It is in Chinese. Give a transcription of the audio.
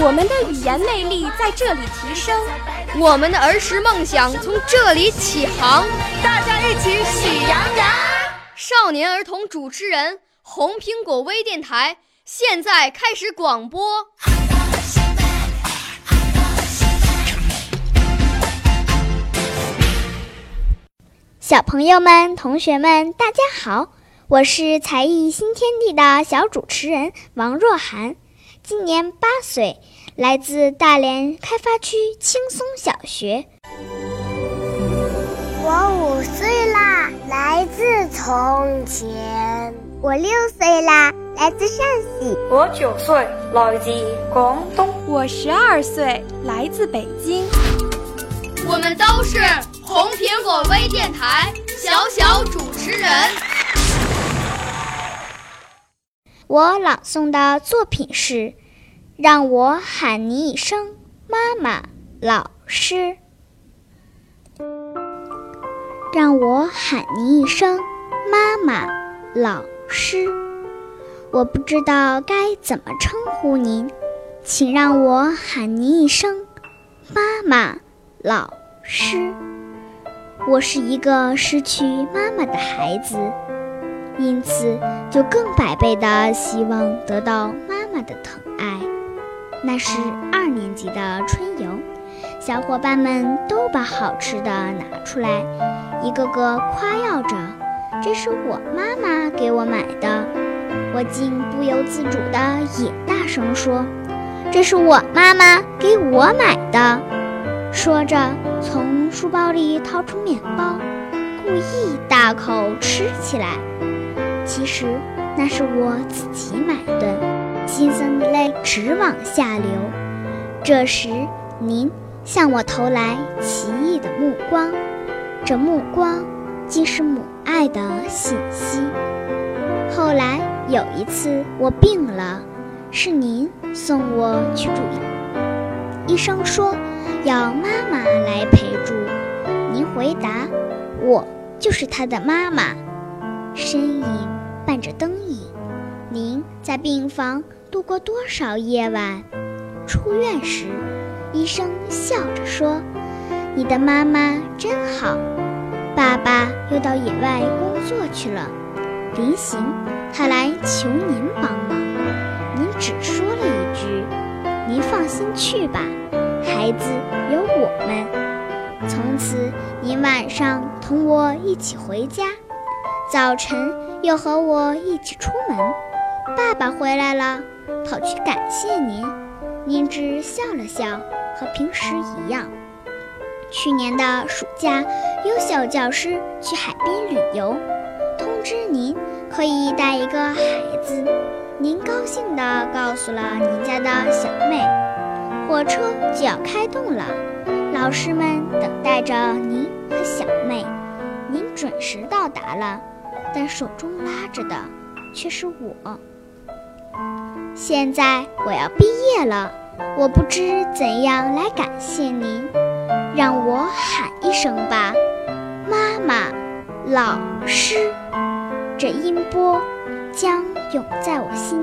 我们的语言魅力在这里提升，我们的儿时梦想从这里起航。大家一起喜羊羊。少年儿童主持人，红苹果微电台现在开始广播。小朋友们、同学们，大家好，我是才艺新天地的小主持人王若涵，今年八岁，来自大连开发区青松小学。我五岁啦，来自从前。我六岁啦，来自陕西。我九岁，来自广东。我十二岁，来自北京。我们都是红苹果微电台小小主持人。我朗诵的作品是《让我喊你一声妈妈》，老师。让我喊你一声妈妈，老师。我不知道该怎么称呼您，请让我喊您一声妈妈。老师，我是一个失去妈妈的孩子，因此就更百倍的希望得到妈妈的疼爱。那是二年级的春游，小伙伴们都把好吃的拿出来，一个个夸耀着：“这是我妈妈给我买的。”我竟不由自主的也大声说：“这是我妈妈给我买的。”说着，从书包里掏出面包，故意大口吃起来。其实那是我自己买的，心酸的泪直往下流。这时，您向我投来奇异的目光，这目光竟是母爱的信息。后来有一次我病了，是您送我去住院，医生说。要妈妈来陪住，您回答：“我就是他的妈妈。”呻吟伴着灯影，您在病房度过多少夜晚？出院时，医生笑着说：“你的妈妈真好。”爸爸又到野外工作去了，临行他来求您帮忙，您只说了一句：“您放心去吧。”孩子有我们。从此，您晚上同我一起回家，早晨又和我一起出门。爸爸回来了，跑去感谢您，您只笑了笑，和平时一样。去年的暑假，优秀教师去海边旅游，通知您可以带一个孩子，您高兴地告诉了您家的小妹。火车就要开动了，老师们等待着您和小妹。您准时到达了，但手中拉着的却是我。现在我要毕业了，我不知怎样来感谢您，让我喊一声吧，妈妈，老师。这音波将永在我心